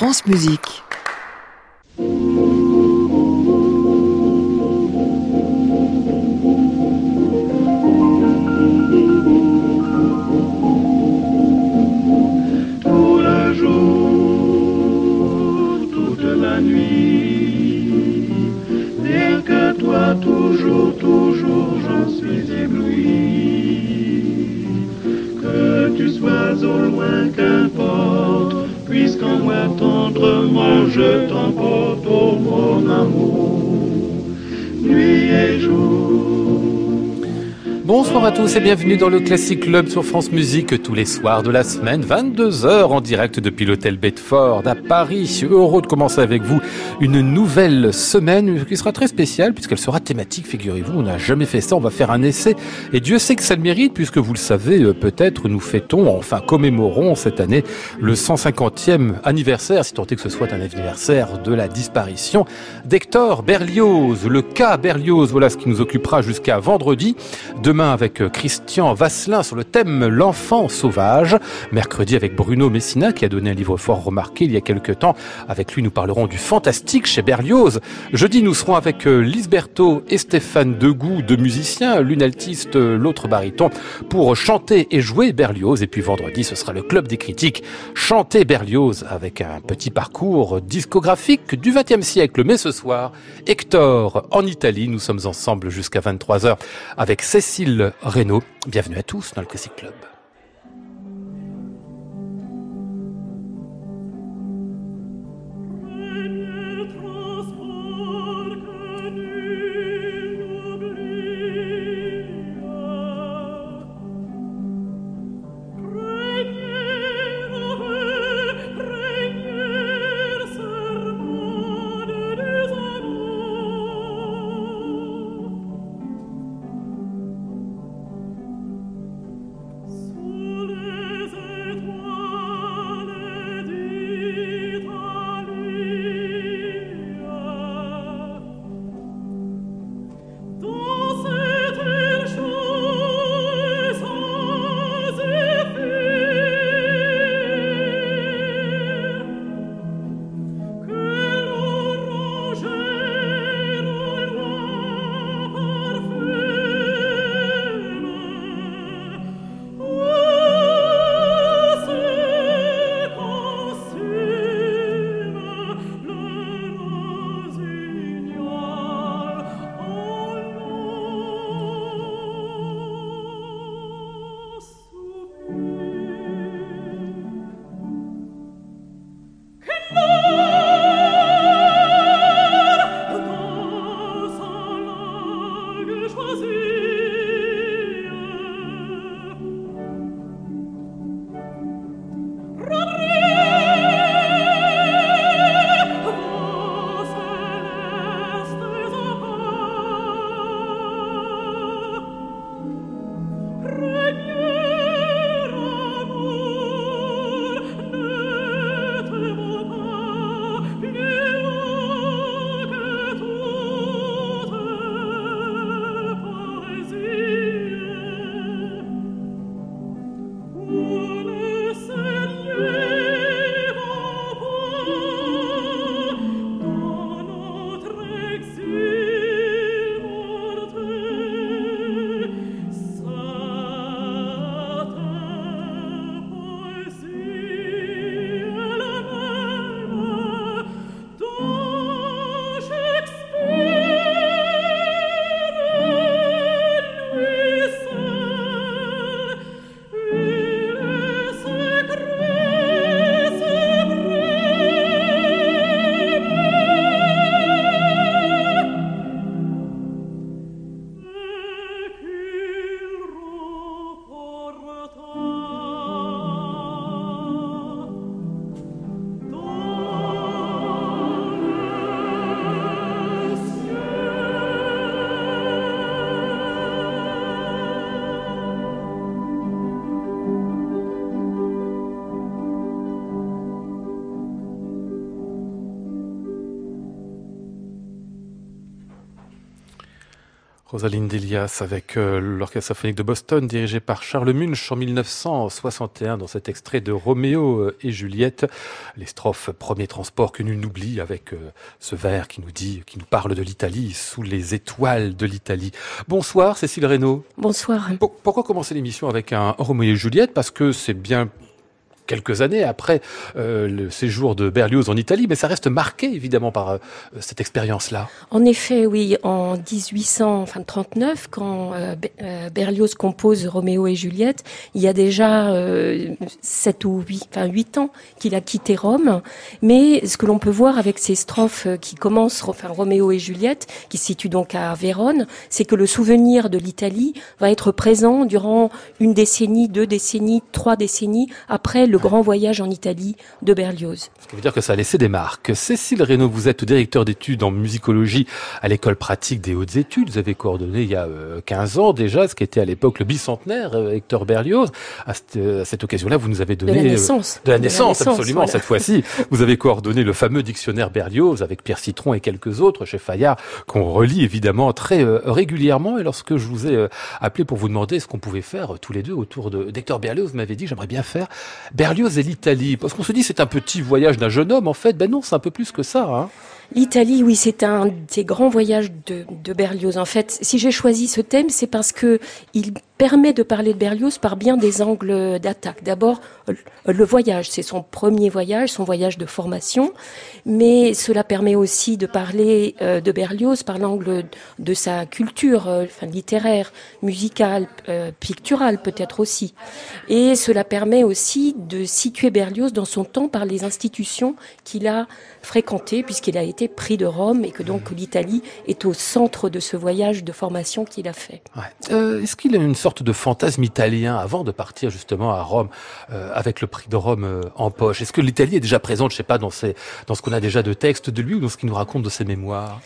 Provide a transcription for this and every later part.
France Musique. Moi tendrement je t'emporte, oh mon amour, Bonsoir à tous et bienvenue dans le Classic Club sur France Musique tous les soirs de la semaine, 22h en direct depuis l'hôtel Bedford à Paris. Heureux de commencer avec vous une nouvelle semaine qui sera très spéciale puisqu'elle sera thématique, figurez-vous. On n'a jamais fait ça, on va faire un essai et Dieu sait que ça le mérite puisque vous le savez euh, peut-être nous fêtons, enfin commémorons cette année le 150e anniversaire, si tant est que ce soit un anniversaire de la disparition d'Hector Berlioz, le cas Berlioz, voilà ce qui nous occupera jusqu'à vendredi. Demain avec Christian Vasselin sur le thème L'enfant sauvage. Mercredi avec Bruno Messina qui a donné un livre fort remarqué il y a quelques temps. Avec lui, nous parlerons du fantastique chez Berlioz. Jeudi, nous serons avec euh, Lisberto et Stéphane Degout, deux musiciens, l'une altiste, l'autre baryton, pour chanter et jouer Berlioz. Et puis vendredi, ce sera le club des critiques. Chanter Berlioz avec un petit parcours discographique du XXe siècle. Mais ce soir, Hector en Italie. Nous sommes ensemble jusqu'à 23h avec Cécile Reynaud. Bienvenue à tous dans le Classic Club. Rosaline Elias avec euh, l'Orchestre symphonique de Boston dirigé par Charles Munch en 1961 dans cet extrait de Roméo euh, et Juliette. Les strophes Premier transport que nul n'oublie avec euh, ce vers qui nous dit, qui nous parle de l'Italie sous les étoiles de l'Italie. Bonsoir Cécile Reynaud. Bonsoir. Pourquoi commencer l'émission avec un Roméo et Juliette? Parce que c'est bien quelques années après euh, le séjour de Berlioz en Italie, mais ça reste marqué évidemment par euh, cette expérience-là. En effet, oui, en 1839, quand euh, Berlioz compose Roméo et Juliette, il y a déjà sept ou huit, enfin huit ans qu'il a quitté Rome. Mais ce que l'on peut voir avec ces strophes qui commencent, enfin Roméo et Juliette, qui se situent donc à Vérone, c'est que le souvenir de l'Italie va être présent durant une décennie, deux décennies, trois décennies après le grand voyage en Italie de Berlioz. Ce qui veut dire que ça a laissé des marques. Cécile Reynaud, vous êtes directeur d'études en musicologie à l'école pratique des hautes études. Vous avez coordonné il y a 15 euh, ans déjà ce qui était à l'époque le bicentenaire euh, Hector Berlioz. À cette, occasion-là, vous nous avez donné... De la naissance. Euh, de la naissance, absolument, cette fois-ci. Vous avez coordonné le fameux dictionnaire Berlioz avec Pierre Citron et quelques autres chez Fayard qu'on relit évidemment très régulièrement. Et lorsque je vous ai appelé pour vous demander ce qu'on pouvait faire tous les deux autour d'Hector Berlioz, vous m'avez dit j'aimerais bien faire Berlioz et l'Italie Parce qu'on se dit c'est un petit voyage d'un jeune homme, en fait, ben non, c'est un peu plus que ça. Hein. L'Italie, oui, c'est un des grands voyages de, de Berlioz. En fait, si j'ai choisi ce thème, c'est parce que il permet de parler de Berlioz par bien des angles d'attaque. D'abord, le voyage, c'est son premier voyage, son voyage de formation, mais cela permet aussi de parler euh, de Berlioz par l'angle de sa culture euh, littéraire, musicale, euh, picturale peut-être aussi. Et cela permet aussi de situer Berlioz dans son temps par les institutions qu'il a fréquentées, puisqu'il a été pris de Rome et que donc l'Italie est au centre de ce voyage de formation qu'il a fait. Est-ce qu'il a une sorte de fantasme italien avant de partir justement à Rome euh, avec le prix de Rome euh, en poche. Est-ce que l'Italie est déjà présente, je sais pas, dans, dans ce qu'on a déjà de textes de lui ou dans ce qu'il nous raconte de ses mémoires?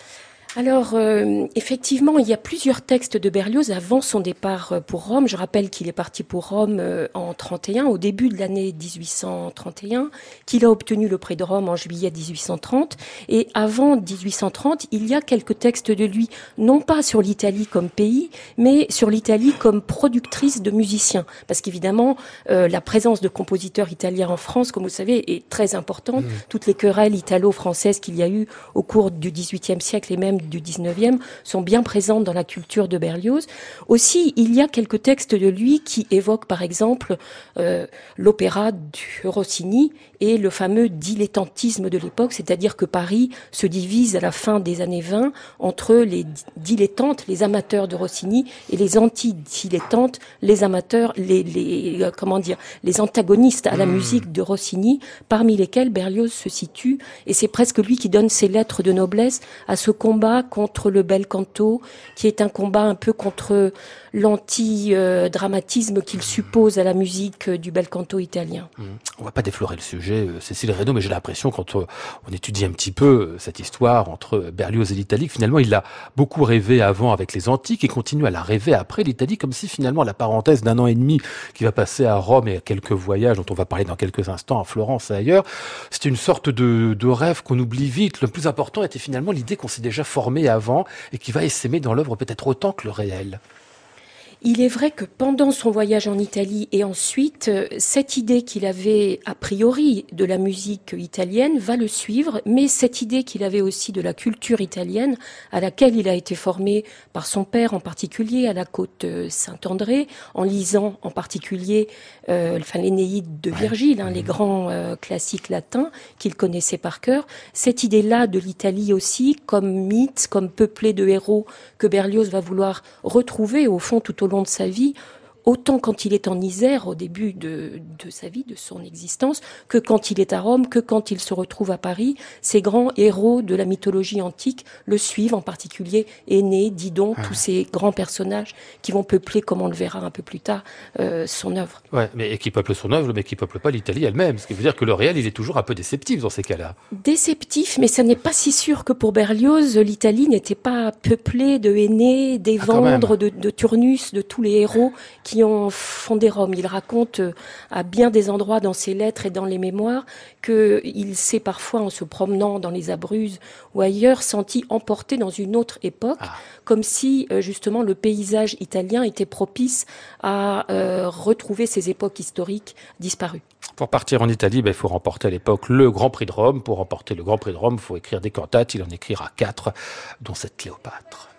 Alors, euh, effectivement, il y a plusieurs textes de Berlioz avant son départ euh, pour Rome. Je rappelle qu'il est parti pour Rome euh, en 31, au début de l'année 1831, qu'il a obtenu le prix de Rome en juillet 1830. Et avant 1830, il y a quelques textes de lui, non pas sur l'Italie comme pays, mais sur l'Italie comme productrice de musiciens. Parce qu'évidemment, la présence de compositeurs italiens en France, comme vous savez, est très importante. Mmh. Toutes les querelles italo-françaises qu'il y a eu au cours du XVIIIe siècle et même du 19e sont bien présentes dans la culture de Berlioz. Aussi, il y a quelques textes de lui qui évoquent par exemple euh, l'opéra du Rossini et le fameux dilettantisme de l'époque, c'est-à-dire que Paris se divise à la fin des années 20 entre les dilettantes, les amateurs de Rossini, et les anti-dilettantes, les amateurs, les, les, euh, comment dire, les antagonistes à la hmm. musique de Rossini, parmi lesquels Berlioz se situe, et c'est presque lui qui donne ses lettres de noblesse à ce combat contre le bel canto, qui est un combat un peu contre l'anti-dramatisme qu'il suppose à la musique du bel canto italien. Hmm. On va pas déflorer le sujet euh, Cécile Reynaud, mais j'ai l'impression quand euh, on étudie un petit peu euh, cette histoire entre Berlioz et l'Italie, finalement il l'a beaucoup rêvé avant avec les antiques et continue à la rêver après l'Italie, comme si finalement la parenthèse d'un an et demi qui va passer à Rome et à quelques voyages dont on va parler dans quelques instants à Florence et ailleurs, c'était une sorte de, de rêve qu'on oublie vite. Le plus important était finalement l'idée qu'on s'est déjà formé avant et qui va essaimer dans l'œuvre peut-être autant que le réel. Il est vrai que pendant son voyage en Italie et ensuite, euh, cette idée qu'il avait a priori de la musique italienne va le suivre, mais cette idée qu'il avait aussi de la culture italienne, à laquelle il a été formé par son père en particulier, à la côte euh, Saint-André, en lisant en particulier euh, enfin, l'Énéide de Virgile, hein, les grands euh, classiques latins qu'il connaissait par cœur. Cette idée-là de l'Italie aussi, comme mythe, comme peuplé de héros que Berlioz va vouloir retrouver au fond tout au long de sa vie autant quand il est en Isère au début de, de, sa vie, de son existence, que quand il est à Rome, que quand il se retrouve à Paris. Ces grands héros de la mythologie antique le suivent, en particulier Aîné, Didon, tous ces grands personnages qui vont peupler, comme on le verra un peu plus tard, euh, son œuvre. Ouais, mais et qui peuplent son œuvre, mais qui peuplent pas l'Italie elle-même. Ce qui veut dire que le réel, il est toujours un peu déceptif dans ces cas-là. Déceptif, mais ça n'est pas si sûr que pour Berlioz, l'Italie n'était pas peuplée de Aîné, des ah, Vendres, de, de Turnus, de tous les héros qui qui ont fondé Rome. Il raconte euh, à bien des endroits dans ses lettres et dans les mémoires qu'il s'est parfois, en se promenant dans les Abruzes ou ailleurs, senti emporté dans une autre époque, ah. comme si euh, justement le paysage italien était propice à retrouver ces époques historiques disparues. Pour partir en Italie, ben, il faut remporter à l'époque le Grand Prix de Rome. Pour remporter le Grand Prix de Rome, il faut écrire des cantates. Il en écrira quatre, dont cette Cléopâtre.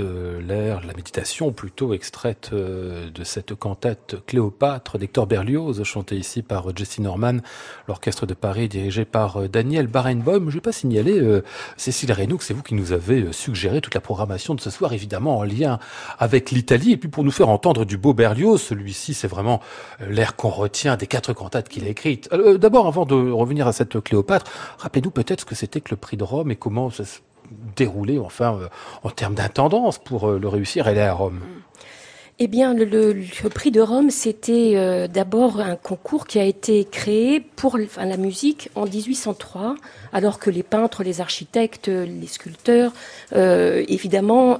L'agide, l'air, la méditation plutôt extraite euh, de cette cantate Cléopâtre d'Hector Berlioz, chantée ici par Jesse Norman, l'orchestre de Paris dirigé par euh, Daniel Barenboim. Je vais pas signaler, euh, Cécile Reynaud, que c'est vous qui nous avez suggéré toute la programmation de ce soir, évidemment en lien avec l'Italie, et puis pour nous faire entendre du beau Berlioz, celui-ci c'est vraiment l'air qu'on retient des quatre cantates qu'il a écrites. D'abord, avant de revenir à cette Cléopâtre, rappelez-nous peut-être ce que c'était que le prix de Rome et comment ça se déroulé enfin euh, en termes d'intendance pour euh, le réussir elle est à Rome. Eh bien, le, prix de Rome, c'était euh, d'abord un concours qui a été créé pour la musique en 1803, alors que les peintres, les architectes, les sculpteurs, évidemment,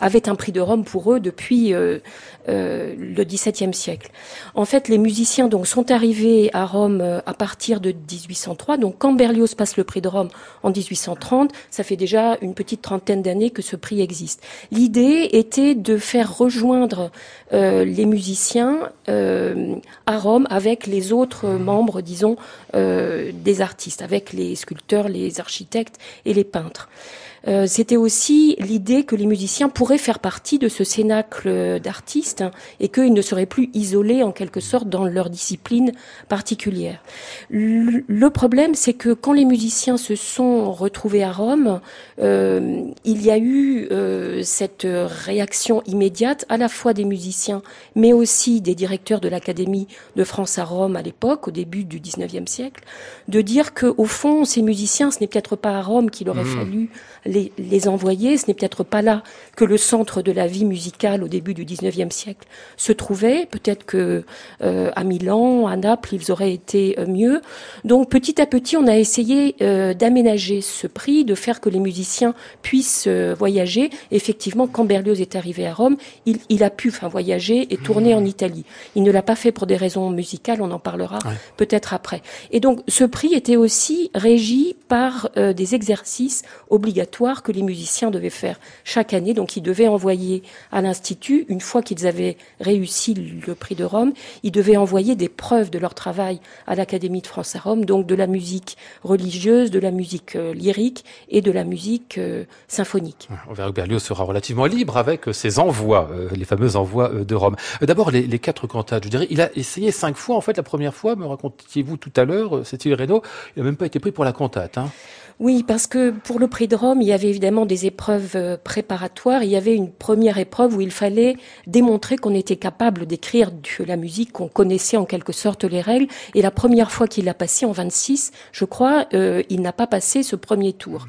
avaient un prix de Rome pour eux depuis euh, le XVIIe siècle. En fait, les musiciens donc sont arrivés à Rome euh, à partir de 1803. Donc, quand Berlioz passe le prix de Rome en 1830, ça fait déjà une petite trentaine d'années que ce prix existe. L'idée était de faire rejoindre euh, les musiciens à Rome avec les autres membres, disons, des artistes, avec les sculpteurs, les architectes et les peintres. Euh, c'était aussi l'idée que les musiciens pourraient faire partie de ce cénacle d'artistes et qu'ils ne seraient plus isolés en quelque sorte dans leur discipline particulière. Le problème, c'est que quand les musiciens se sont retrouvés à Rome, euh, il y a eu euh, cette réaction immédiate à la fois des musiciens, mais aussi des directeurs de l'Académie de France à Rome à l'époque, au début du 19e siècle, de dire que au fond, ces musiciens, ce n'est peut-être pas à Rome qu'il aurait mmh. fallu les, les envoyer. Ce n'est peut-être pas là que le centre de la vie musicale au début du XIXe siècle se trouvait. Peut-être que euh, à Milan, à Naples, ils auraient été euh, mieux. Donc petit à petit, on a essayé euh, d'aménager ce prix, de faire que les musiciens puissent voyager. Effectivement, quand Berlioz est arrivé à Rome, il, il a pu enfin, voyager et tourner en Italie. Il ne l'a pas fait pour des raisons musicales, on en parlera peut-être après. Et donc ce prix était aussi régi par des exercices obligatoires que les musiciens devaient faire chaque année. Donc ils devaient envoyer à l'Institut, une fois qu'ils avaient réussi le prix de Rome, ils devaient envoyer des preuves de leur travail à l'Académie de France à Rome, donc de la musique religieuse, de la musique euh, lyrique et de la musique euh, symphonique. Que Berlioz sera relativement libre avec euh, ses envois, les fameux envois de Rome. D'abord, les, quatre cantates, je dirais, il a essayé cinq fois, en fait, la première fois, me racontiez-vous tout à l'heure, Cécile Reynaud, il n'a même pas été pris pour la cantate. Hein. Oui, parce que pour le prix de Rome, il y avait évidemment des épreuves euh, préparatoires. Il y avait une première épreuve où il fallait démontrer qu'on était capable d'écrire de la musique, qu'on connaissait en quelque sorte les règles. Et la première fois qu'il l'a passé, en 26, je crois, euh, il n'a pas passé ce premier tour.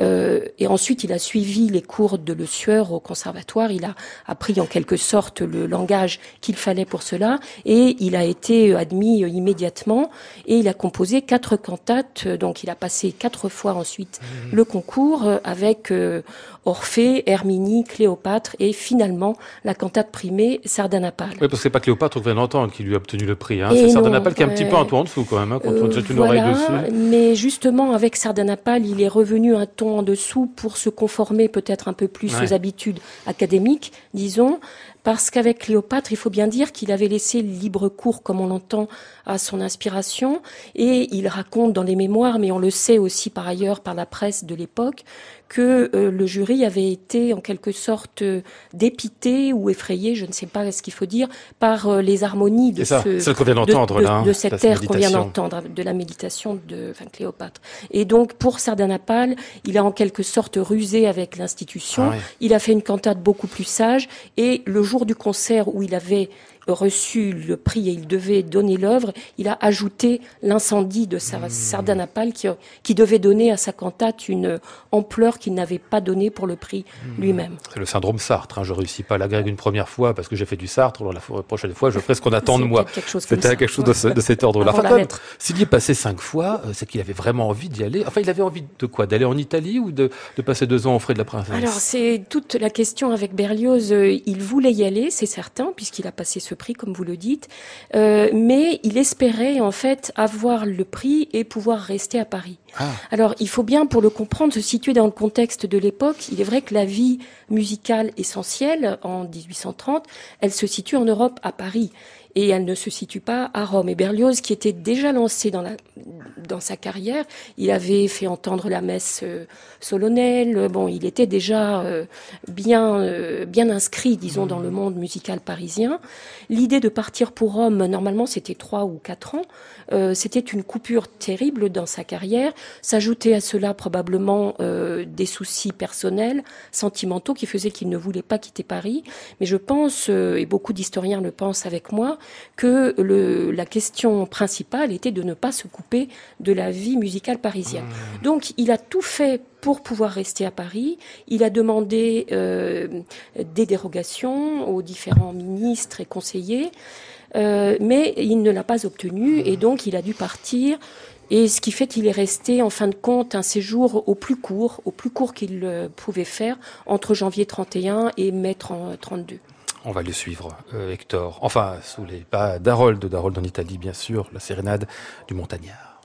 Euh, et ensuite, il a suivi les cours de Le Sueur au conservatoire. Il a appris en quelque sorte le langage qu'il fallait pour cela. Et il a été admis immédiatement. Et il a composé quatre cantates. Donc, il a passé quatre fois ensuite mmh. le concours avec euh, Orphée, Herminie, Cléopâtre et finalement la cantate primée Sardanapale. Oui, parce que c'est pas Cléopâtre, on vient d'entendre, qui lui a obtenu le prix. Hein. C'est Sardanapale qui est un petit peu un tour en dessous quand même, hein, quand on jette une oreille dessus. Mais justement, avec Sardanapale, il est revenu un ton en dessous pour se conformer peut-être un peu plus aux habitudes académiques, disons, parce qu'avec Cléopâtre, il faut bien dire qu'il avait laissé libre cours, comme on l'entend, à son inspiration, et il raconte dans les mémoires, mais on le sait aussi par ailleurs par la presse de l'époque, que euh, le jury avait été en quelque sorte euh, dépité ou effrayé, je ne sais pas ce qu'il faut dire, par euh, les harmonies de, ça, ce, qu'on vient d'entendre là, de, cette ère qu'on vient d'entendre, de la méditation de enfin, Cléopâtre. Et donc pour Sardanapale, il a en quelque sorte rusé avec l'institution. Ah il a fait une cantate beaucoup plus sage, et le jour du concert où il avait reçu le prix et il devait donner l'œuvre, il a ajouté l'incendie de mmh. Sardanapale qui, qui, devait donner à sa cantate une ampleur qu'il n'avait pas donnée pour le prix mmh. lui-même. C'est le syndrome Sartre. Hein. Je réussis pas la grègue une première fois parce que j'ai fait du Sartre. Alors la prochaine fois, je ferai ce qu'on attend de moi. C'était quelque chose de, de cet ordre-là. Enfin, S'il y est passé cinq fois, euh, c'est qu'il avait vraiment envie d'y aller. Enfin, il avait envie de quoi? D'aller en Italie ou de, de, passer deux ans au frais de la princesse? Alors, c'est toute la question avec Berlioz. Euh, il voulait y aller, c'est certain, puisqu'il a passé ce prix, comme vous le dites, euh, mais il espérait en fait avoir le prix et pouvoir rester à Paris. Ah. Alors, il faut bien, pour le comprendre, se situer dans le contexte de l'époque. Il est vrai que la vie musicale essentielle, en 1830, elle se situe en Europe, à Paris et elle ne se situe pas à Rome. Et Berlioz, qui était déjà lancé dans, la, dans sa carrière, il avait fait entendre la messe euh, solennelle, bon, il était déjà euh, bien, euh, bien inscrit, disons, dans le monde musical parisien. L'idée de partir pour Rome, normalement, c'était trois ou quatre ans. c'était une coupure terrible dans sa carrière. S'ajouter à cela probablement des soucis personnels, sentimentaux, qui faisaient qu'il ne voulait pas quitter Paris. Mais je pense, et beaucoup d'historiens le pensent avec moi, que le, la question principale était de ne pas se couper de la vie musicale parisienne. Mmh. Donc il a tout fait pour pouvoir rester à Paris. Il a demandé euh, des dérogations aux différents ministres et conseillers, euh, mais il ne l'a pas obtenu et donc il a dû partir. Et ce qui fait qu'il est resté, en fin de compte, un séjour au plus court, au plus court qu'il pouvait faire, entre janvier 31 et mai 32. On va le suivre, euh, Hector. Enfin, sous les pas d'Harold, d'Harold en Italie, bien sûr, la sérénade du montagnard.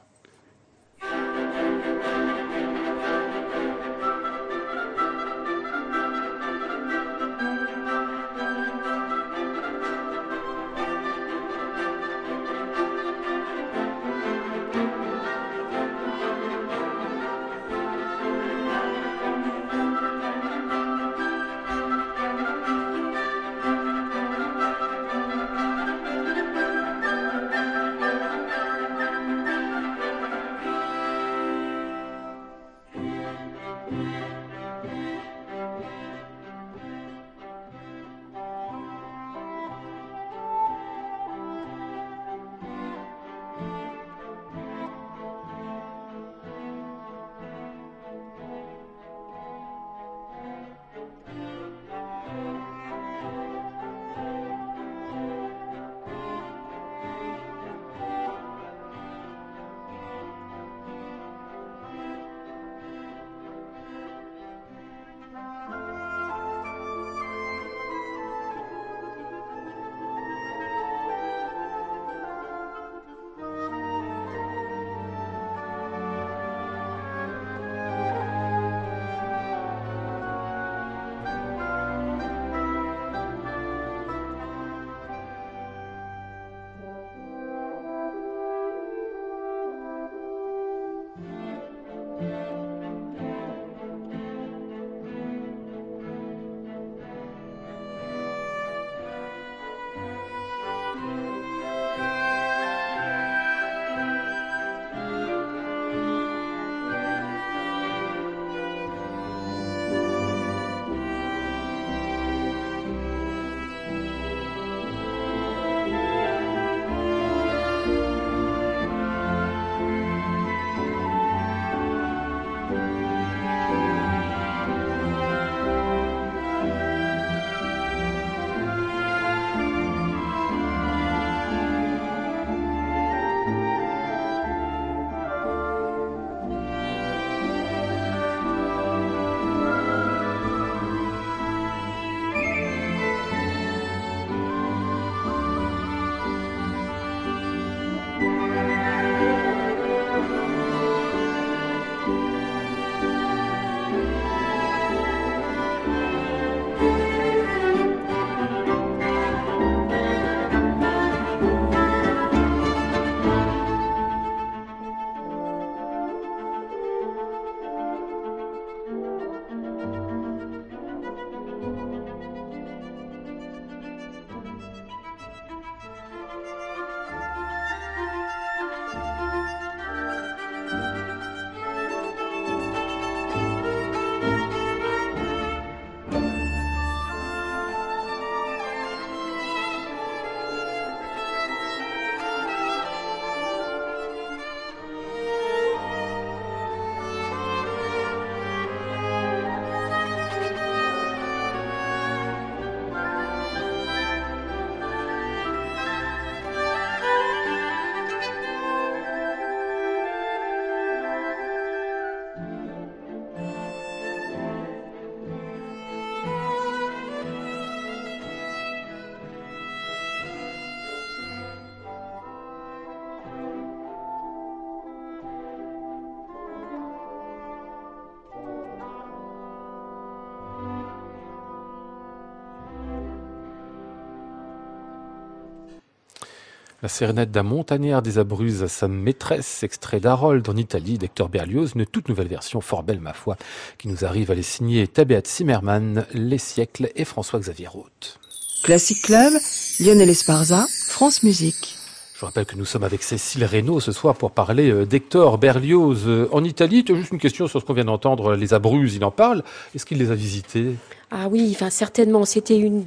La sérénade d'un montagnard des Abruzes à sa maîtresse, extrait d'Harold en Italie d'Hector Berlioz, une toute nouvelle version, fort belle ma foi, qui nous arrive à les signer Tabéat Zimmermann, Les siècles et François-Xavier Roth. Classic Club, Lionel Esparza, France Musique. Je rappelle que nous sommes avec Cécile Reynaud ce soir pour parler euh, d'Hector Berlioz euh, en Italie. Juste une question sur ce qu'on vient d'entendre, les Abruzes, il en parle. Est-ce qu'il les a visités? Ah oui, enfin certainement. C'était une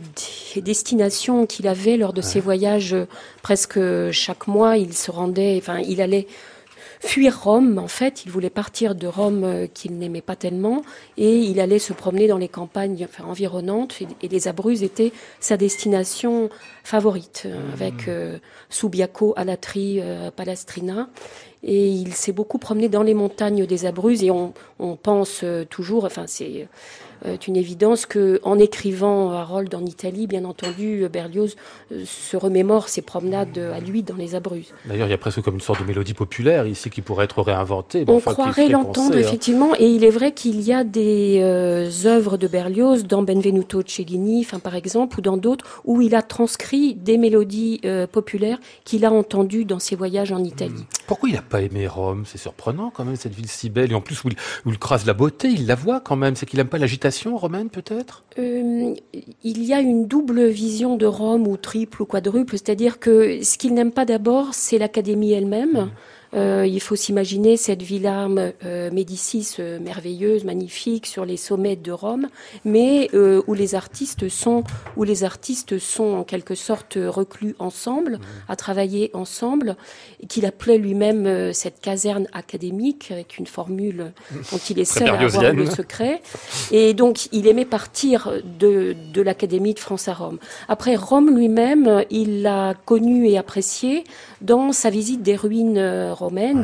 des destinations qu'il avait lors de ses voyages. euh, Presque chaque mois, il se rendait, enfin il allait fuir Rome. En fait, il voulait partir de Rome euh, qu'il n'aimait pas tellement et il allait se promener dans les campagnes enfin, environnantes et, les Abruzes étaient sa destination favorite euh, avec euh, Subiaco, Alatri, euh, Palestrina. Et il s'est beaucoup promené dans les montagnes des Abruzes et on, on pense euh, toujours, enfin c'est euh, une évidence que en écrivant Harold en Italie, bien entendu, Berlioz euh, se remémore ses promenades à lui dans les Abruzes. D'ailleurs, il y a presque comme une sorte de mélodie populaire ici qui pourrait être réinventée. On enfin, croirait l'entendre hein. effectivement, et il est vrai qu'il y a des euh, œuvres de Berlioz dans Benvenuto Cellini, par exemple, ou dans d'autres où il a transcrit des mélodies euh, populaires qu'il a entendues dans ses voyages en Italie. Pourquoi il n'a pas aimé Rome? C'est surprenant quand même, cette ville si belle. Et en plus, où il, où il crase la beauté, il la voit quand même. C'est qu'il n'aime pas l'agitation romaine, peut-être? Euh, il y a une double vision de Rome, ou triple ou quadruple, c'est-à-dire que ce qu'il n'aime pas d'abord, c'est l'académie elle-même. Euh, il faut s'imaginer cette villa euh, Médicis euh, merveilleuse, magnifique, sur les sommets de Rome, mais euh, où les artistes sont, où les artistes sont en quelque sorte reclus ensemble, à travailler ensemble, et qu'il appelait lui-même cette caserne académique avec une formule dont il est seul à avoir le secret. Et donc, il aimait partir de, de l'Académie de France à Rome. Après, Rome lui-même, il l'a connu et apprécié dans sa visite des ruines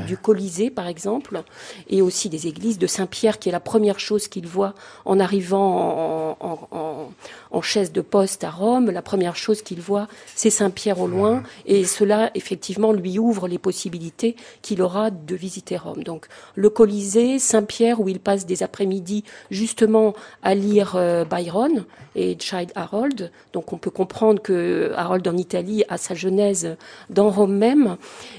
du Colisée par exemple, et aussi des églises de Saint-Pierre, qui est la première chose qu'il voit en arrivant en, en- en- en chaise de poste à Rome. La première chose qu'il voit, c'est Saint-Pierre au loin, et cela, effectivement, lui ouvre les possibilités qu'il aura de visiter Rome. Donc, le Colisée, Saint-Pierre, où il passe des après-midi justement à lire euh, Byron et Child Harold. Donc, on peut comprendre que Harold en Italie a sa genèse dans Rome même.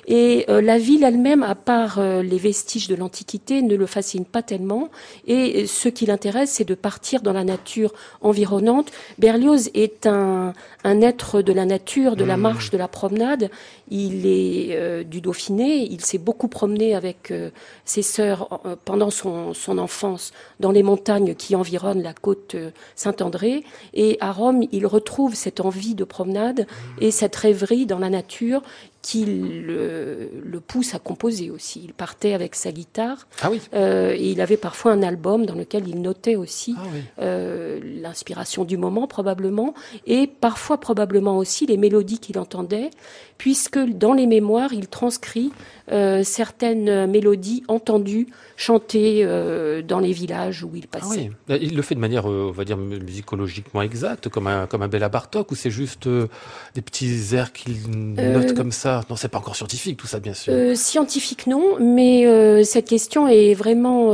Et euh, la ville elle-même, à part euh, les vestiges de l'Antiquité, ne le fascine pas tellement. Et ce qui l'intéresse, c'est de partir dans la nature environnante. Berlioz est un, un être de la nature, de la marche, de la promenade. Il est euh, du Dauphiné. Il s'est beaucoup promené avec euh, ses sœurs euh, pendant son, son enfance dans les montagnes qui environnent la côte Saint-André. Et à Rome, il retrouve cette envie de promenade et cette rêverie dans la nature qui le, le pousse à composer aussi. Il partait avec sa guitare Ah oui. et il avait parfois un album dans lequel il notait aussi Ah oui. l'inspiration du moment probablement et parfois probablement aussi les mélodies qu'il entendait puisque dans les mémoires il transcrit euh, certaines mélodies entendues chantées euh, dans les villages où il Ah passait. oui. Il le fait de manière, euh, on va dire, musicologiquement exacte, comme un, comme un Béla Bartok, ou c'est juste des petits airs qu'il note comme ça? Non, c'est pas encore scientifique, tout ça, bien sûr. Scientifique non, mais cette question est vraiment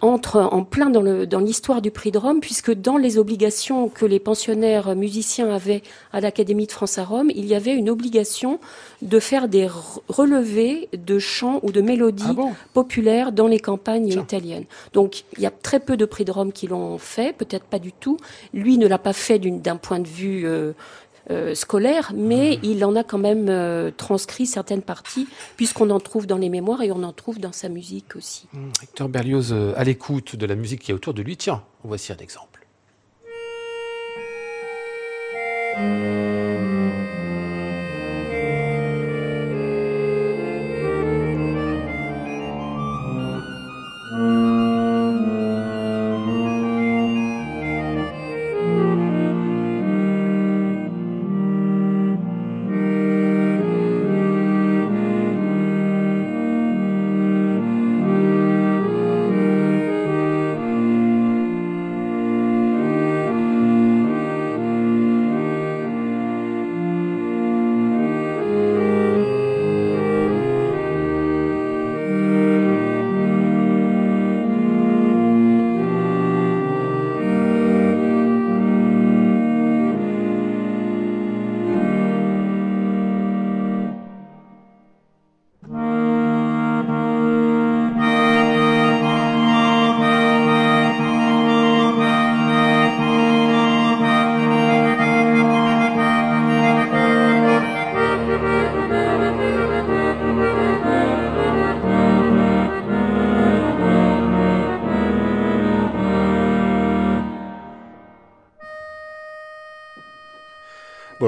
entre en plein dans le dans l'histoire du prix de Rome, puisque dans les obligations que les pensionnaires musiciens avaient à l'Académie de France à Rome, il y avait une obligation de faire des re- relevés de chants ou de mélodies Ah bon? populaires dans les campagnes Tiens. italiennes. Donc il y a très peu de prix de Rome qui l'ont fait, peut-être pas du tout. Lui ne l'a pas fait d'un point de vue euh, euh, scolaire, mais il en a quand même euh, transcrit certaines parties, puisqu'on en trouve dans les mémoires et on en trouve dans sa musique aussi. Hum, Hector Berlioz, à l'écoute de la musique qui est autour de lui. Tiens, voici un exemple. Thank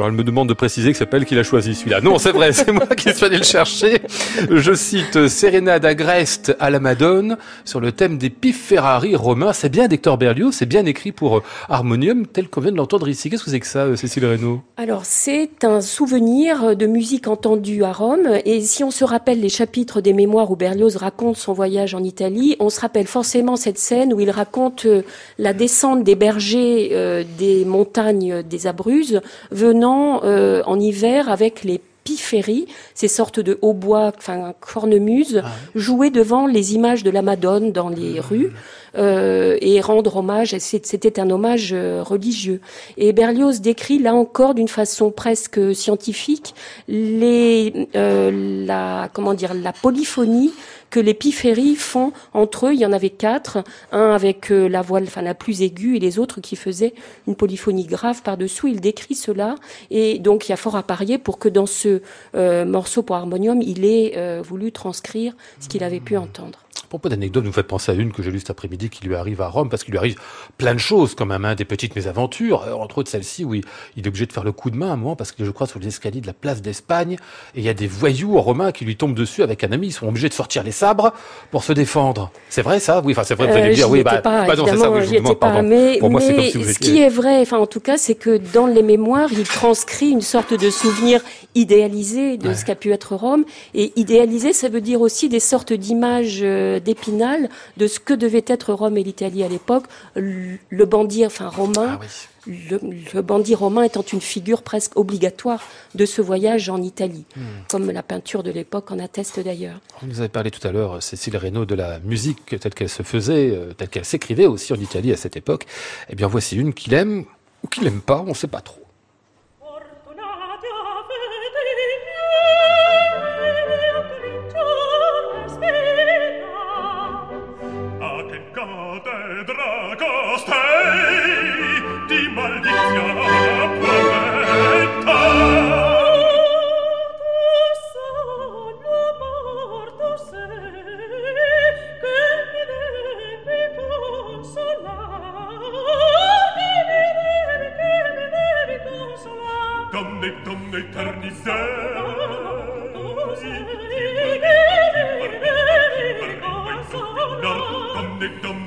alors elle me demande de préciser que c'est pas elle qui l'a choisi celui-là. Non, c'est vrai, c'est moi qui suis allé le chercher. Je cite Serenade d'Agreste à la Madone sur le thème des pifs Ferrari romains. C'est bien d'Hector Berlioz, c'est bien écrit pour euh, harmonium tel qu'on vient de l'entendre ici. Qu'est-ce que c'est que ça, euh, Cécile Reynaud? Alors, c'est un souvenir de musique entendue à Rome. Et si on se rappelle les chapitres des mémoires où Berlioz raconte son voyage en Italie, on se rappelle forcément cette scène où il raconte euh, la descente des bergers des montagnes des Abruzes venant euh, en hiver avec les piféries, ces sortes de hautbois, enfin cornemuses, ah jouer devant les images de la Madone dans les mmh. rues euh, et rendre hommage. C'était un hommage euh, religieux. Et Berlioz décrit là encore d'une façon presque scientifique les, la comment dire la polyphonie que les piféries font entre eux. Il y en avait quatre, un avec euh, la voix enfin la plus aiguë et les autres qui faisaient une polyphonie grave par-dessous. Il décrit cela et donc il y a fort à parier pour que dans ce euh, morceau pour harmonium, il ait euh, voulu transcrire ce qu'il avait pu entendre propos d'anecdote nous fait penser à une que j'ai lue cet après-midi qui lui arrive à Rome, parce qu'il lui arrive plein de choses, quand même, hein, des petites mésaventures, euh, entre autres celle-ci où il, est obligé de faire le coup de main à un moment, parce que je crois sur les escaliers de la place d'Espagne, et il y a des voyous romains qui lui tombent dessus avec un ami, ils sont obligés de sortir les sabres pour se défendre. C'est vrai ça? Oui, enfin c'est vrai, vous allez euh, dire, oui, bah, pas, bah non, c'est ça, oui, je vous pas, Mais, pour moi, mais ce qui est vrai, enfin en tout cas, c'est que dans les mémoires, il transcrit une sorte de souvenir idéalisé de ce qu'a pu être Rome, et idéalisé, ça veut dire aussi des sortes d'images euh, d'épinal de ce que devait être Rome et l'Italie à l'époque. Le bandit, enfin romain, ah le, bandit romain étant une figure presque obligatoire de ce voyage en Italie, hmm. comme la peinture de l'époque en atteste d'ailleurs. Vous nous avez parlé tout à l'heure, Cécile Reynaud, de la musique telle qu'elle se faisait, euh, telle qu'elle s'écrivait aussi en Italie à cette époque. Eh bien, voici une qu'il aime ou qu'il n'aime pas, on ne sait pas trop.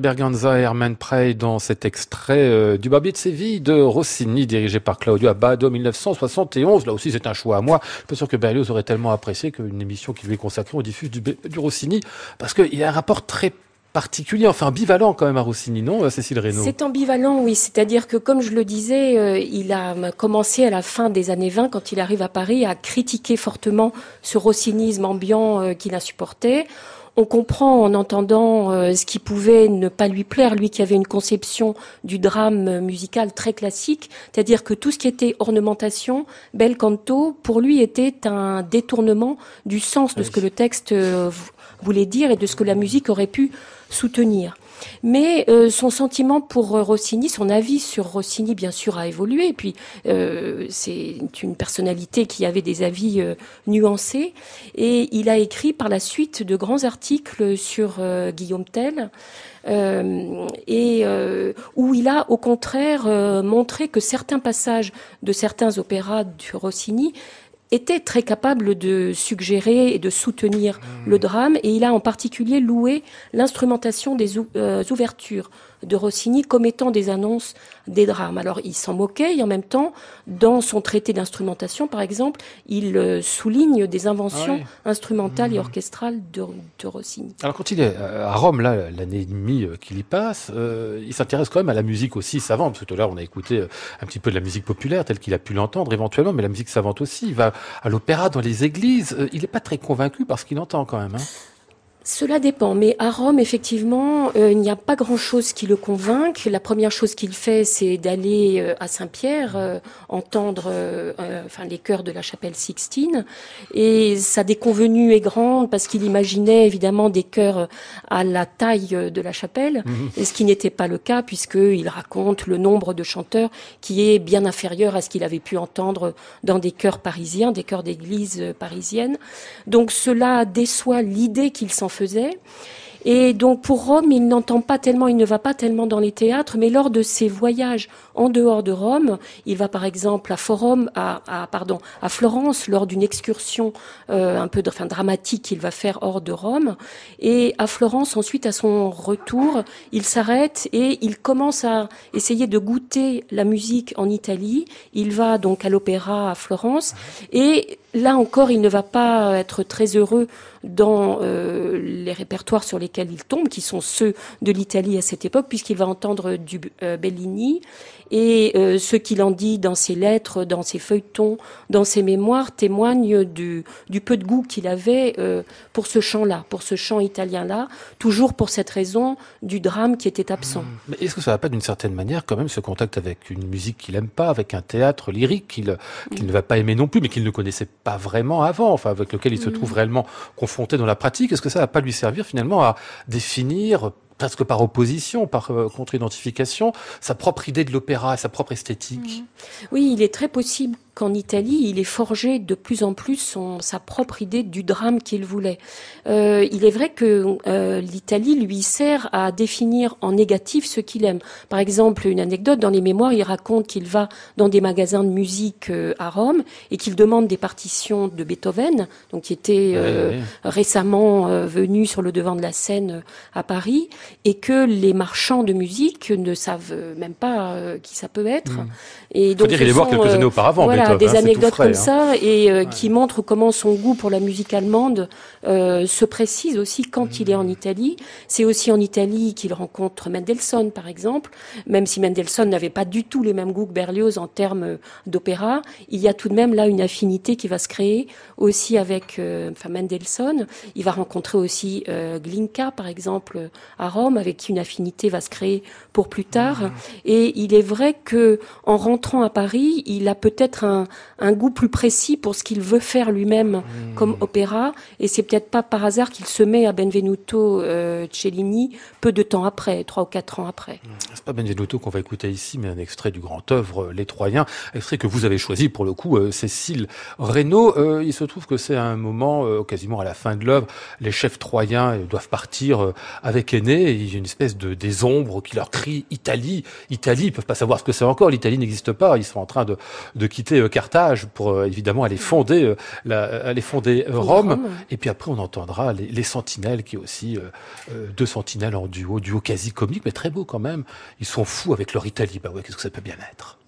Berganza et Herman Prey dans cet extrait euh, du Barbier de Séville de Rossini, dirigé par Claudio Abbado 1971. Là aussi, c'est un choix à moi. Je suis pas sûr que Berlioz aurait tellement apprécié qu'une émission qui lui est consacrée, on diffuse du, Rossini, parce qu'il y a un rapport très particulier, enfin ambivalent quand même à Rossini, non, euh, Cécile Reynaud? C'est ambivalent, oui. C'est-à-dire que, comme je le disais, euh, il a commencé à la fin des années 20, quand il arrive à Paris, à critiquer fortement ce rossinisme ambiant qu'il a supporté on comprend en entendant euh, ce qui pouvait ne pas lui plaire, lui qui avait une conception du drame musical très classique, c'est-à-dire que tout ce qui était ornementation, bel canto, pour lui était un détournement du sens de ce que le texte euh, voulait dire et de ce que la musique aurait pu soutenir. Mais euh, son sentiment pour euh, Rossini, son avis sur Rossini, bien sûr, a évolué. Et puis, euh, c'est une personnalité qui avait des avis nuancés. Et il a écrit par la suite de grands articles sur Guillaume Tell. et où il a au contraire montré que certains passages de certains opéras de Rossini était très capable de suggérer et de soutenir mmh. le drame, et il a en particulier loué l'instrumentation des euh, ouvertures de Rossini comme étant des annonces des drames. Alors il s'en moquait et en même temps, dans son traité d'instrumentation, par exemple, il euh, souligne des inventions ah instrumentales et mmh. orchestrales de, Rossini. Alors quand il est euh, à Rome, là, l'année et demie euh, qu'il y passe, il s'intéresse quand même à la musique aussi savante, parce que tout à l'heure on a écouté un petit peu de la musique populaire telle qu'il a pu l'entendre éventuellement, mais la musique savante aussi. Il va à l'opéra, dans les églises. il n'est pas très convaincu par ce qu'il entend quand même. Hein. Cela dépend, mais à Rome, effectivement, euh, il n'y a pas grand-chose qui le convainque. La première chose qu'il fait, c'est d'aller euh, à Saint-Pierre euh, entendre enfin, les chœurs de la chapelle Sixtine. Et sa déconvenue est grande parce qu'il imaginait évidemment des chœurs à la taille de la chapelle, mhm. et ce qui n'était pas le cas puisqu'il raconte le nombre de chanteurs qui est bien inférieur à ce qu'il avait pu entendre dans des chœurs parisiens, des chœurs d'église parisiennes. Donc cela déçoit l'idée qu'il s'en faisait. Et donc pour Rome, il n'entend pas tellement, il ne va pas tellement dans les théâtres, mais lors de ses voyages en dehors de Rome, il va par exemple à Forum, à, pardon, à Florence lors d'une excursion euh, un peu enfin, dramatique qu'il va faire hors de Rome. Et à Florence, ensuite à son retour, il s'arrête et il commence à essayer de goûter la musique en Italie. Il va donc à l'opéra à Florence et là encore, il ne va pas être très heureux dans euh, les répertoires sur lesquels il tombe, qui sont ceux de l'Italie à cette époque, puisqu'il va entendre du euh, Bellini et euh, ce qu'il en dit dans ses lettres, dans ses feuilletons, dans ses mémoires témoignent du, du peu de goût qu'il avait euh, pour ce chant-là, pour ce chant italien-là, toujours pour cette raison du drame qui était absent. Mais est-ce que ça va pas d'une certaine manière quand même ce contact avec une musique qu'il aime pas, avec un théâtre lyrique qu'il qu'il ne va pas aimer non plus, mais qu'il ne connaissait pas vraiment avant, enfin avec lequel il se mm. trouve réellement confronté dans la pratique? Est-ce que ça va pas lui servir finalement à définir presque par opposition, par euh, contre-identification, sa propre idée de l'opéra, sa propre esthétique. Oui, il est très possible qu'en Italie, il ait forgé de plus en plus son, sa propre idée du drame qu'il voulait. Euh, il est vrai que euh, l'Italie lui sert à définir en négatif ce qu'il aime. Par exemple, une anecdote dans les mémoires, il raconte qu'il va dans des magasins de musique euh, à Rome et qu'il demande des partitions de Beethoven, donc qui était récemment venu sur le devant de la scène à Paris, et que les marchands de musique ne savent même pas qui ça peut être. Mmh. Et donc, Faut dire, il est mort quelques années auparavant des hein, anecdotes comme hein. ça et euh, qui montrent comment son goût pour la musique allemande euh, se précise aussi quand il est en Italie. C'est aussi en Italie qu'il rencontre Mendelssohn, par exemple. Même si Mendelssohn n'avait pas du tout les mêmes goûts que Berlioz en termes d'opéra, il y a tout de même là une affinité qui va se créer aussi avec euh, enfin Mendelssohn. Il va rencontrer aussi Glinka, par exemple, à Rome, avec qui une affinité va se créer pour plus tard. Mmh. Et il est vrai que en rentrant à Paris, il a peut-être un, goût plus précis pour ce qu'il veut faire lui-même hmm. comme opéra. Et c'est peut-être pas par hasard qu'il se met à Benvenuto euh, Cellini peu de temps après, trois ou quatre ans après. Hmm. C'est pas Benvenuto qu'on va écouter ici, mais un extrait du grand œuvre euh, Les Troyens, extrait que vous avez choisi pour le coup, euh, Cécile Reynaud. il se trouve que c'est un moment quasiment à la fin de l'œuvre. Les chefs troyens doivent partir avec Aîné. il y a une espèce de des ombres qui leur crient Italie, Italie. Ils peuvent pas savoir ce que c'est encore. L'Italie n'existe pas. Ils sont en train de, de quitter euh, Carthage pour euh, évidemment aller fonder, euh, la, aller fonder Rome. Et puis après, on entendra les, sentinelles, qui est aussi deux sentinelles en duo, duo quasi comique, mais très beau quand même. Ils sont fous avec leur Italie. Bah ouais, qu'est-ce que ça peut bien être?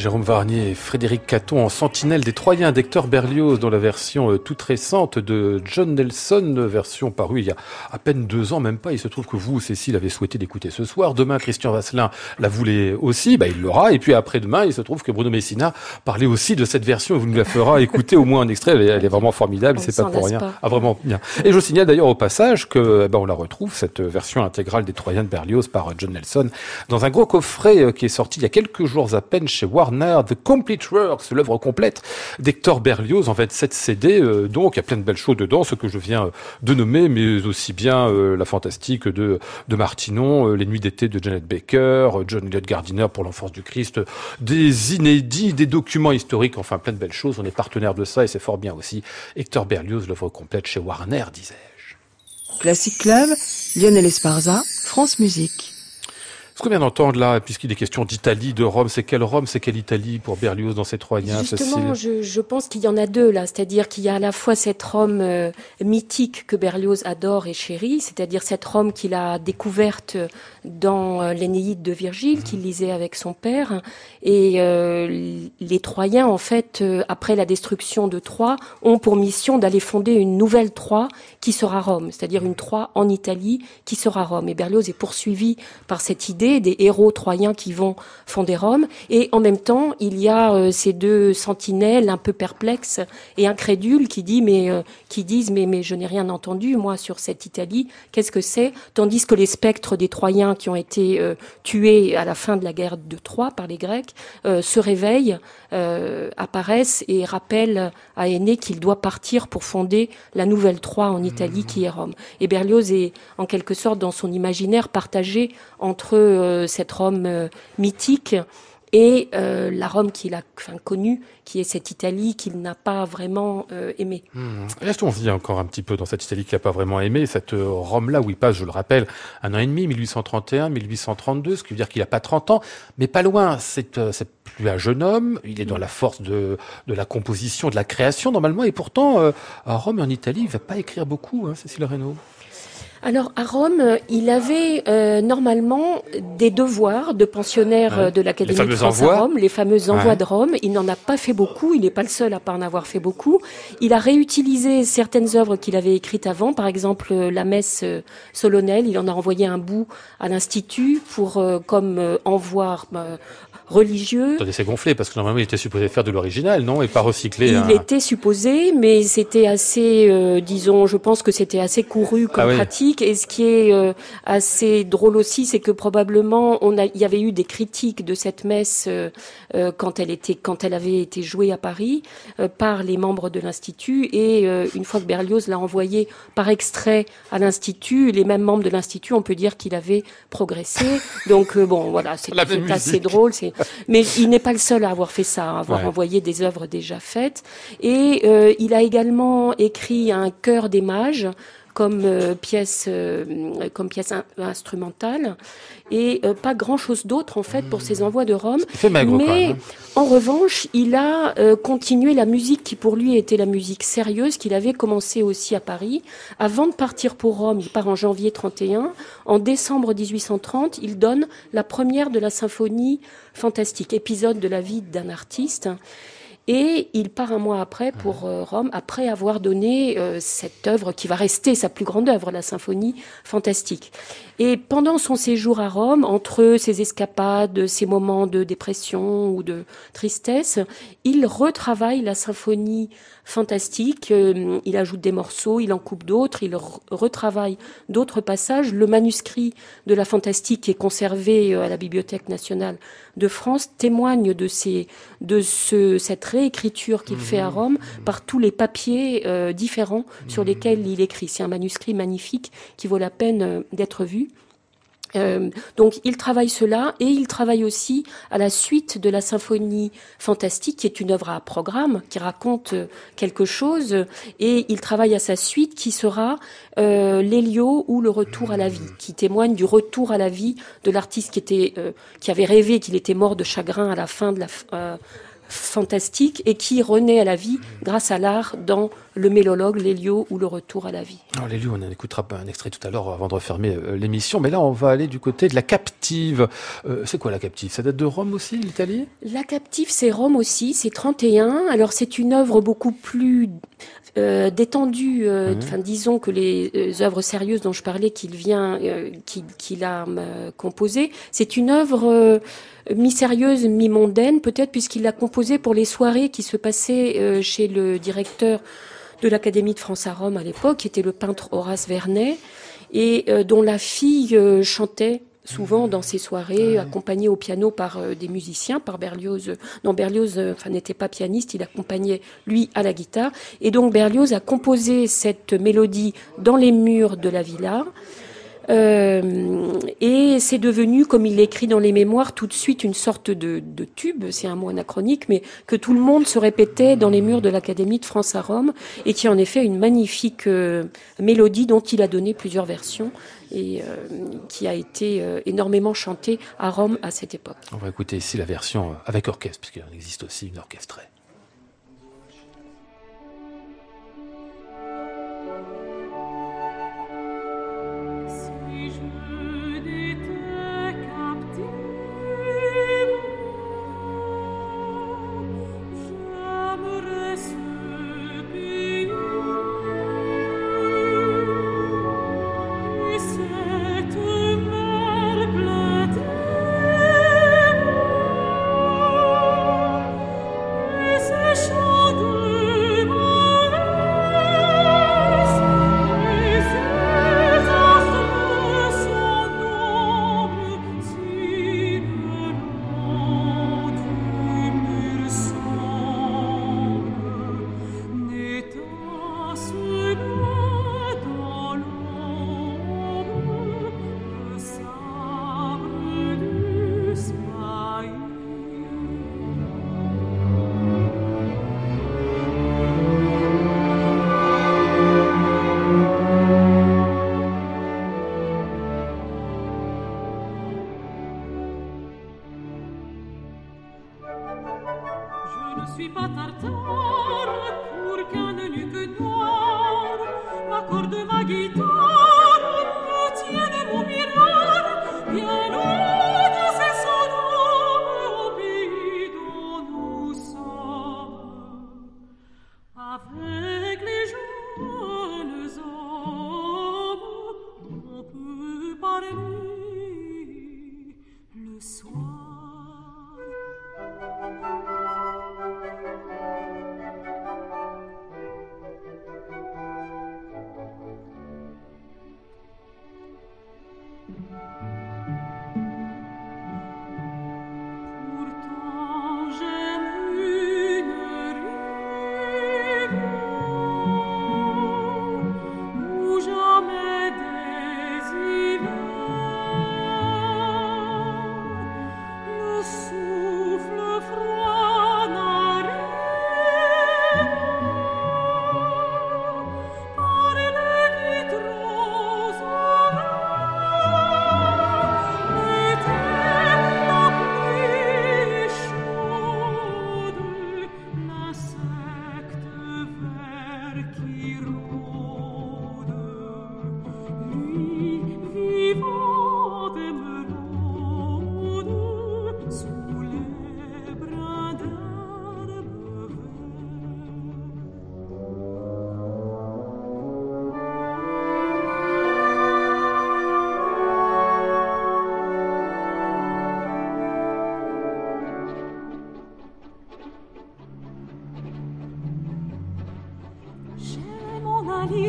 Jérôme Varnier et Frédéric Caton en sentinelle des Troyens d'Hector Berlioz dans la version euh, toute récente de John Nelson, version parue il y a à peine deux ans, même pas. Il se trouve que vous, Cécile, avez souhaité l'écouter ce soir. Demain, Christian Vasselin la voulait aussi, bah, il l'aura. Et puis après-demain, il se trouve que Bruno Messina parlait aussi de cette version vous nous la fera écouter au moins un extrait. Elle est, vraiment formidable, c'est pas pour rien. Ah, vraiment bien. Et je signale d'ailleurs au passage que, bah, on la retrouve, cette version intégrale des Troyens de Berlioz par John Nelson dans un gros coffret euh, qui est sorti il y a quelques jours à peine chez Warner The Complete Works, l'œuvre complète d'Hector Berlioz en 27 CD. Euh, donc, il y a plein de belles choses dedans, ce que je viens euh, de nommer, mais aussi bien euh, la fantastique de, de Martinon, Les Nuits d'été de Janet Baker, John Elliott Gardiner pour l'enfance du Christ, des inédits, des documents historiques, enfin plein de belles choses. On est partenaire de ça et c'est fort bien aussi. Hector Berlioz, l'œuvre complète chez Warner, disais-je. Classic Club, Lionel Esparza, France Musique. Ce qu'on vient d'entendre là, puisqu'il est question d'Italie, de Rome, c'est quelle Rome, c'est quelle Italie pour Berlioz dans ces Troyens Justement, je, je, pense qu'il y en a deux là, c'est-à-dire qu'il y a à la fois cette Rome euh, mythique que Berlioz adore et chérit, c'est-à-dire cette Rome qu'il a découverte dans euh, l'Énéide de Virgile, qu'il lisait avec son père, et euh, les Troyens, en fait, après la destruction de Troie, ont pour mission d'aller fonder une nouvelle Troie qui sera Rome, c'est-à-dire une Troie en Italie qui sera Rome. Et Berlioz est poursuivi par cette idée des héros troyens qui vont fonder Rome. Et en même temps, il y a euh, ces deux sentinelles un peu perplexes et incrédules qui, disent mais, euh, qui disent mais, mais je n'ai rien entendu, moi, sur cette Italie. Qu'est-ce que c'est? Tandis que les spectres des Troyens qui ont été euh, tués à la fin de la guerre de Troie par les Grecs se réveillent, apparaissent et rappellent à Aîné qu'il doit partir pour fonder la nouvelle Troie en Italie qui est Rome. Et Berlioz est en quelque sorte dans son imaginaire partagé entre euh, cette Rome euh, mythique et euh, la Rome qu'il a enfin, connue, qui est cette Italie qu'il n'a pas vraiment euh, aimée. Mmh. Restons-y encore un petit peu dans cette Italie qu'il n'a pas vraiment aimée, cette Rome-là où il passe, je le rappelle, un an et demi, 1831, 1832, ce qui veut dire qu'il n'a pas 30 ans, mais pas loin. C'est plus un jeune homme, il est dans la force de, la composition, de la création normalement, et pourtant, à Rome et en Italie, il va pas écrire beaucoup, hein, Cécile Reynaud. Alors à Rome, il avait euh, normalement des devoirs de pensionnaire euh, de l'Académie de France à Rome, les fameux envois de Rome. Il n'en a pas fait beaucoup, il n'est pas le seul à pas en avoir fait beaucoup. Il a réutilisé certaines œuvres qu'il avait écrites avant, par exemple euh, la messe solennelle, il en a envoyé un bout à l'Institut pour comme envoi religieux. c'est gonflé parce que normalement il était supposé faire de l'original, non, et pas recycler. Il était supposé, mais c'était assez, disons, je pense que c'était assez couru comme ah pratique. Et ce qui est euh, assez drôle aussi, c'est que probablement on a, il y avait eu des critiques de cette messe euh, euh, quand elle était, quand elle avait été jouée à Paris par les membres de l'institut. Et une fois que Berlioz l'a envoyé par extrait à l'institut, les mêmes membres de l'institut, on peut dire qu'il avait progressé. Donc bon, voilà, c'est assez drôle. Mais il n'est pas le seul à avoir fait ça, à avoir envoyé des œuvres déjà faites. Et il a également écrit un chœur des mages comme euh, pièce euh, comme pièce instrumentale. Et euh, pas grand chose d'autre en fait pour ses envois de Rome. Mais hein. en revanche il a continué la musique qui pour lui était la musique sérieuse qu'il avait commencé aussi à Paris. Avant de partir pour Rome il part en janvier 31 en décembre 1830 il donne la première de la symphonie fantastique épisode de la vie d'un artiste et il part un mois après pour euh, Rome, après avoir donné euh, cette œuvre qui va rester sa plus grande œuvre, la symphonie fantastique. Et pendant son séjour à Rome, entre ses escapades, ses moments de dépression ou de tristesse, il retravaille la symphonie fantastique. Euh, il ajoute des morceaux, il en coupe d'autres, il retravaille d'autres passages. Le manuscrit de la fantastique qui est conservé à la Bibliothèque nationale de France témoigne de, ces, de ce, cette réécriture qu'il fait à mmh. Rome par tous les papiers euh, différents sur mmh. lesquels il écrit. C'est un manuscrit magnifique qui vaut la peine euh, d'être vu. Euh, donc il travaille cela et il travaille aussi à la suite de la symphonie fantastique qui est une œuvre à programme qui raconte euh, quelque chose. Et il travaille à sa suite qui sera euh, l'Hélio ou le retour à la vie qui témoigne du retour à la vie de l'artiste qui était euh, qui avait rêvé qu'il était mort de chagrin à la fin de la fantastique et qui renaît à la vie grâce à l'art dans le mélologue, l'hélio ou le retour à la vie. Alors l'hélio, on en écoutera un extrait tout à l'heure avant de refermer euh, l'émission, mais là on va aller du côté de la captive. Euh, c'est quoi la captive? Ça date de Rome aussi, l'Italie? La captive, c'est Rome aussi, c'est 31. Alors c'est une œuvre beaucoup plus euh, détendue, euh, enfin disons que les œuvres sérieuses dont je parlais qu'il vient, qu'il a composées, c'est une œuvre mi-sérieuse, mi-mondaine, peut-être puisqu'il l'a composée pour les soirées qui se passaient chez le directeur de l'Académie de France à Rome à l'époque, qui était le peintre Horace Vernet, et euh, dont la fille euh, chantait souvent dans ses soirées, accompagnée au piano par euh, des musiciens, par Berlioz. Non, Berlioz enfin, n'était pas pianiste, il accompagnait lui à la guitare. Et donc Berlioz a composé cette mélodie dans les murs de la villa. Euh, et c'est devenu, comme il l'écrit dans les mémoires, tout de suite une sorte de, tube, c'est un mot anachronique, mais que tout le monde se répétait dans les murs de l'Académie de France à Rome, et qui en effet une magnifique euh, mélodie dont il a donné plusieurs versions et euh, qui a été énormément chantée à Rome à cette époque. On va écouter ici la version avec orchestre, puisqu'il existe aussi une orchestrée.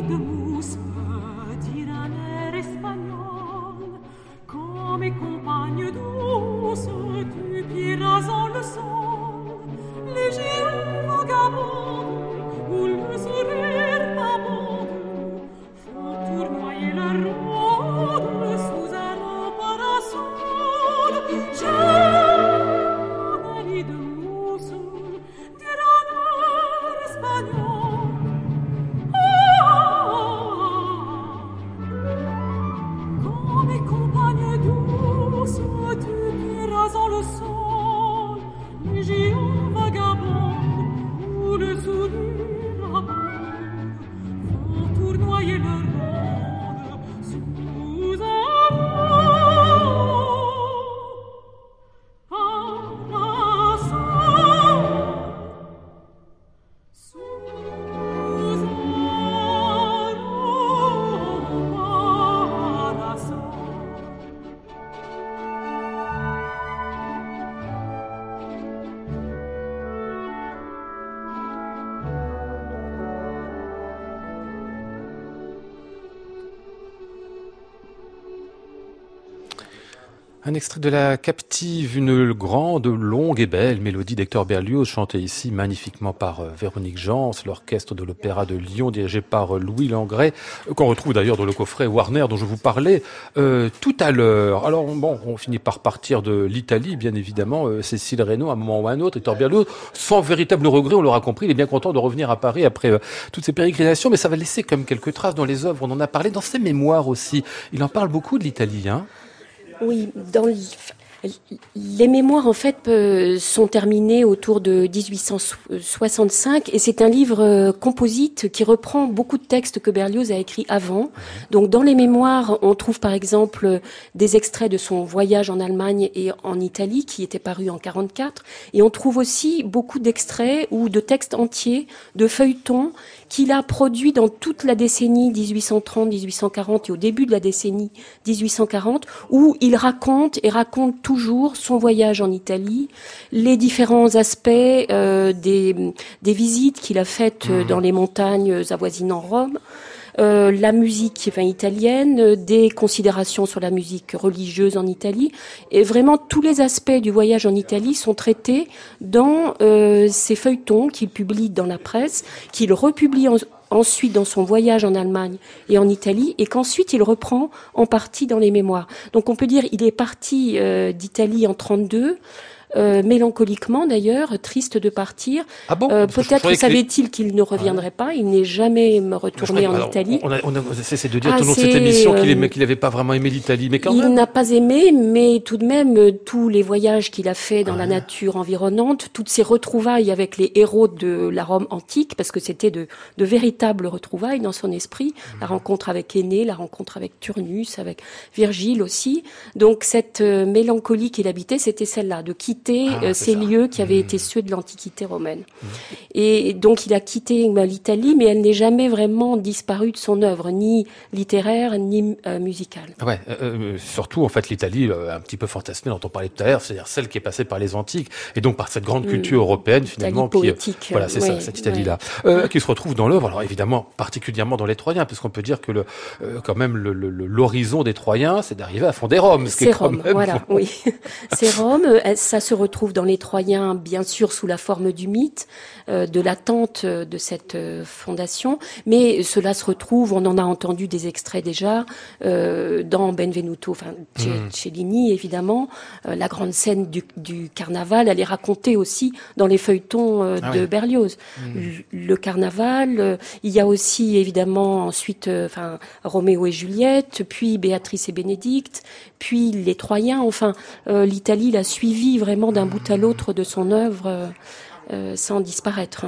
Un extrait de La Captive, une grande, longue et belle mélodie d'Hector Berlioz, chantée ici magnifiquement par euh, Véronique Jans, l'orchestre de l'Opéra de Lyon, dirigé par euh, Louis Langret, euh, qu'on retrouve d'ailleurs dans le coffret Warner dont je vous parlais tout à l'heure. Alors bon, on finit par partir de l'Italie, bien évidemment, Cécile Reynaud, à un moment ou à un autre, Hector Berlioz, sans véritable regret, on l'aura compris, il est bien content de revenir à Paris après toutes ces pérégrinations, mais ça va laisser comme quelques traces dans les œuvres, on en a parlé dans ses mémoires aussi. Il en parle beaucoup de l'Italie, hein oui, dans les mémoires, en fait, euh, sont terminées autour de 1865 et c'est un livre euh, composite qui reprend beaucoup de textes que Berlioz a écrits avant. Donc, dans les mémoires, on trouve par exemple des extraits de son voyage en Allemagne et en Italie qui était paru en 44 et on trouve aussi beaucoup d'extraits ou de textes entiers de feuilletons qu'il a produit dans toute la décennie 1830-1840 et au début de la décennie 1840, où il raconte et raconte toujours son voyage en Italie, les différents aspects euh, des, des visites qu'il a faites euh, dans les montagnes avoisinant Rome. Euh, la musique enfin, italienne, des considérations sur la musique religieuse en Italie. Et vraiment, tous les aspects du voyage en Italie sont traités dans euh, ces feuilletons qu'il publie dans la presse, qu'il republie ensuite dans son voyage en Allemagne et en Italie, et qu'ensuite il reprend en partie dans les mémoires. Donc on peut dire il est parti euh, d'Italie en 32. Euh, mélancoliquement d'ailleurs, triste de partir. Ah bon euh, Peut-être savait-il qu'il ne reviendrait pas. Il n'est jamais retourné en Italie. On a, on a cessé de dire ah, tout au long de cette émission qu'il euh, n'avait pas vraiment aimé l'Italie, mais quand il même. Il n'a pas aimé, mais tout de même, euh, tous les voyages qu'il a fait dans la nature environnante, toutes ces retrouvailles avec les héros de la Rome antique, parce que c'était de, de véritables retrouvailles dans son esprit, la mhm. rencontre avec Aîné, la rencontre avec Turnus, avec Virgile aussi. Donc cette mélancolie qu'il habitait, c'était celle-là, de quitter ah, euh, ces lieux qui avaient mmh. été ceux de l'Antiquité romaine. Mmh. Et donc il a quitté bah, l'Italie, mais elle n'est jamais vraiment disparue de son œuvre, ni littéraire, ni euh, musicale. Ouais, euh, surtout en fait l'Italie, un petit peu fantasmée dont on parlait tout à l'heure, c'est-à-dire celle qui est passée par les antiques, et donc par cette grande mmh. culture européenne finalement. Qui, voilà, c'est ça, cette Italie-là, qui se retrouve dans l'œuvre. Alors évidemment, particulièrement dans les Troyens, puisqu'on peut dire que le, quand même l'horizon des Troyens, c'est d'arriver à fonder Rome. C'est Rome, voilà, oui. c'est Rome. Ça se retrouve dans les Troyens, bien sûr, sous la forme du mythe, euh, de l'attente de cette euh, fondation, mais cela se retrouve, on en a entendu des extraits déjà, euh, dans Benvenuto, enfin, mm. Cellini, évidemment, la grande scène du, carnaval, elle est racontée aussi dans les feuilletons ah de Berlioz. Mm. Le, carnaval, il y a aussi, évidemment, ensuite, enfin, Roméo et Juliette, puis Béatrice et Bénédicte, puis les Troyens, enfin, l'Italie l'a suivi vraiment d'un bout à l'autre de son œuvre. Euh, euh, sans disparaître.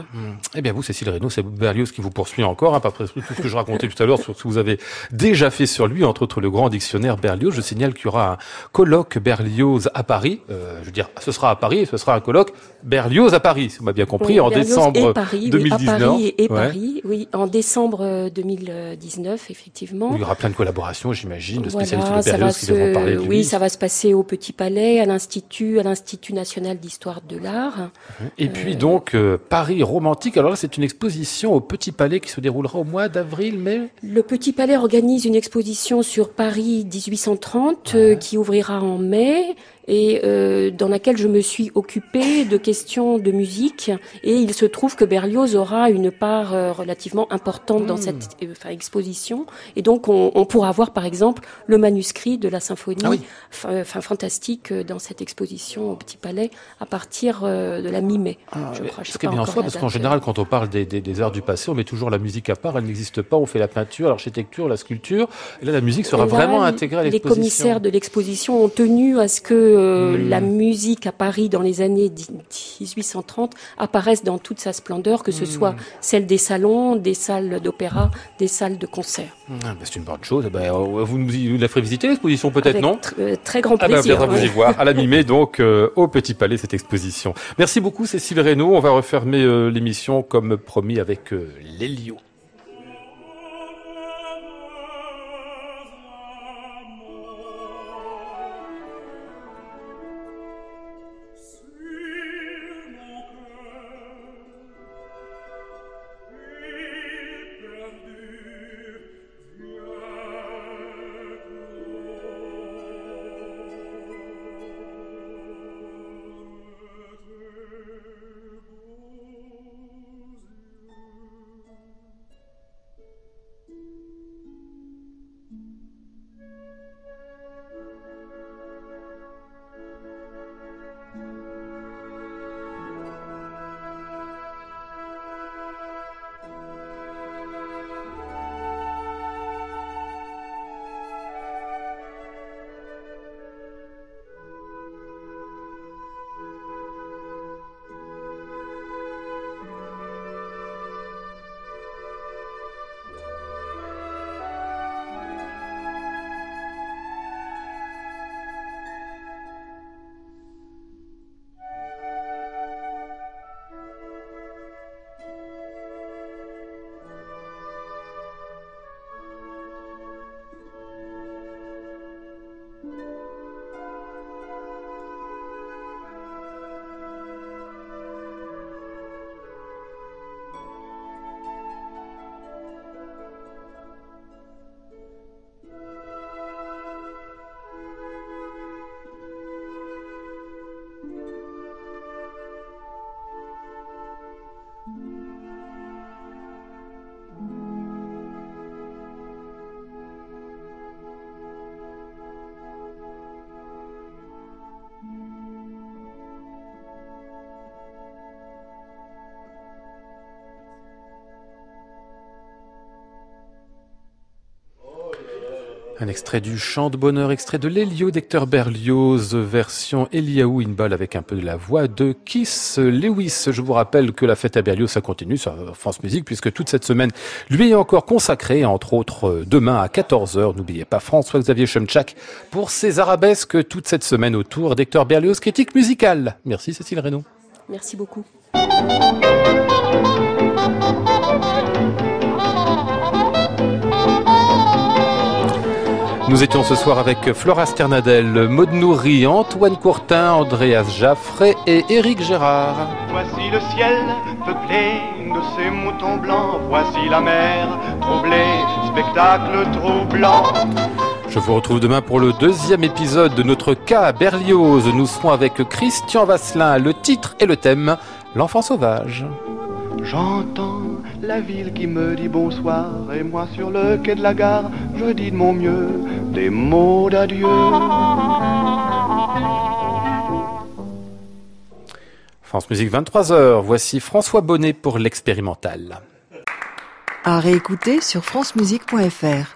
Eh bien, vous, Cécile Reynaud, c'est Berlioz qui vous poursuit encore, hein, pas tout ce que je racontais tout à l'heure sur ce que vous avez déjà fait sur lui, entre autres le grand dictionnaire Berlioz. Je signale qu'il y aura un colloque Berlioz à Paris. Euh, je veux dire, ce sera à Paris, ce sera un colloque Berlioz à Paris, si on m'a bien compris, en décembre Paris, 2019. Oui, à Paris et, Paris, oui, en décembre 2019, effectivement. il y aura plein de collaborations, j'imagine, de spécialistes de Berlioz qui devront parler de lui. Oui, ça va se passer au Petit Palais, à l'Institut, à l'Institut national d'histoire de l'art. Et puis puis donc euh, Paris romantique. Alors là, c'est une exposition au Petit Palais qui se déroulera au mois d'avril, mai. Le Petit Palais organise une exposition sur Paris 1830 euh, qui ouvrira en mai et euh, dans laquelle je me suis occupée de questions de musique. Et il se trouve que Berlioz aura une part euh, relativement importante dans hmm. cette euh, exposition. Et donc, on, on, pourra voir, par exemple, le manuscrit de la symphonie, ah enfin fantastique, dans cette exposition au Petit Palais à partir de la mi-mai. Ah, je crois. Ce qui est bien soi, parce qu'en général, quand on parle des, des, des, arts du passé, on met toujours la musique à part. Elle n'existe pas. On fait la peinture, l'architecture, la sculpture. Et là, la musique sera vraiment intégrée à l'exposition. Les commissaires de l'exposition ont tenu à ce que euh, la musique à Paris dans les années 1830 apparaisse dans toute sa splendeur, que ce soit celle des salons, des salles d'opéra, des salles de concert. Ah, bah, c'est une bonne chose. Eh ben, euh, vous nous la ferez visiter l'exposition peut-être, non? euh, Très grand plaisir. Ah ben, vous y voir à la mi-mai donc au Petit Palais cette exposition. Merci beaucoup Cécile Reynaud. On va refermer l'émission comme promis avec l'Elio. Un extrait du Chant de Bonheur, extrait de l'Elio d'Hector Berlioz, version Eliaou Inbal avec un peu de la voix de Kiss Lewis. Je vous rappelle que la fête à Berlioz, ça continue sur France Musique puisque toute cette semaine lui est encore consacrée, entre autres demain à 14h. N'oubliez pas François-Xavier Chemchak pour ses arabesques toute cette semaine autour d'Hector Berlioz, critique musicale. Merci Cécile Reynaud. Merci beaucoup. Nous étions ce soir avec Flora Sternadel, Maud Nourri, Antoine Courtin, Andreas Jaffré et Éric Gérard. Voici le ciel peuplé de ces moutons blancs, voici la mer troublée, spectacle troublant. Je vous retrouve demain pour le deuxième épisode de notre cas Berlioz. Nous serons avec Christian Vasselin, le titre et le thème, l'enfant sauvage. J'entends la ville qui me dit bonsoir et moi sur le quai de la gare, je dis de mon mieux des mots d'adieu. France Musique 23h, voici François Bonnet pour l'expérimental. À réécouter sur francemusique.fr.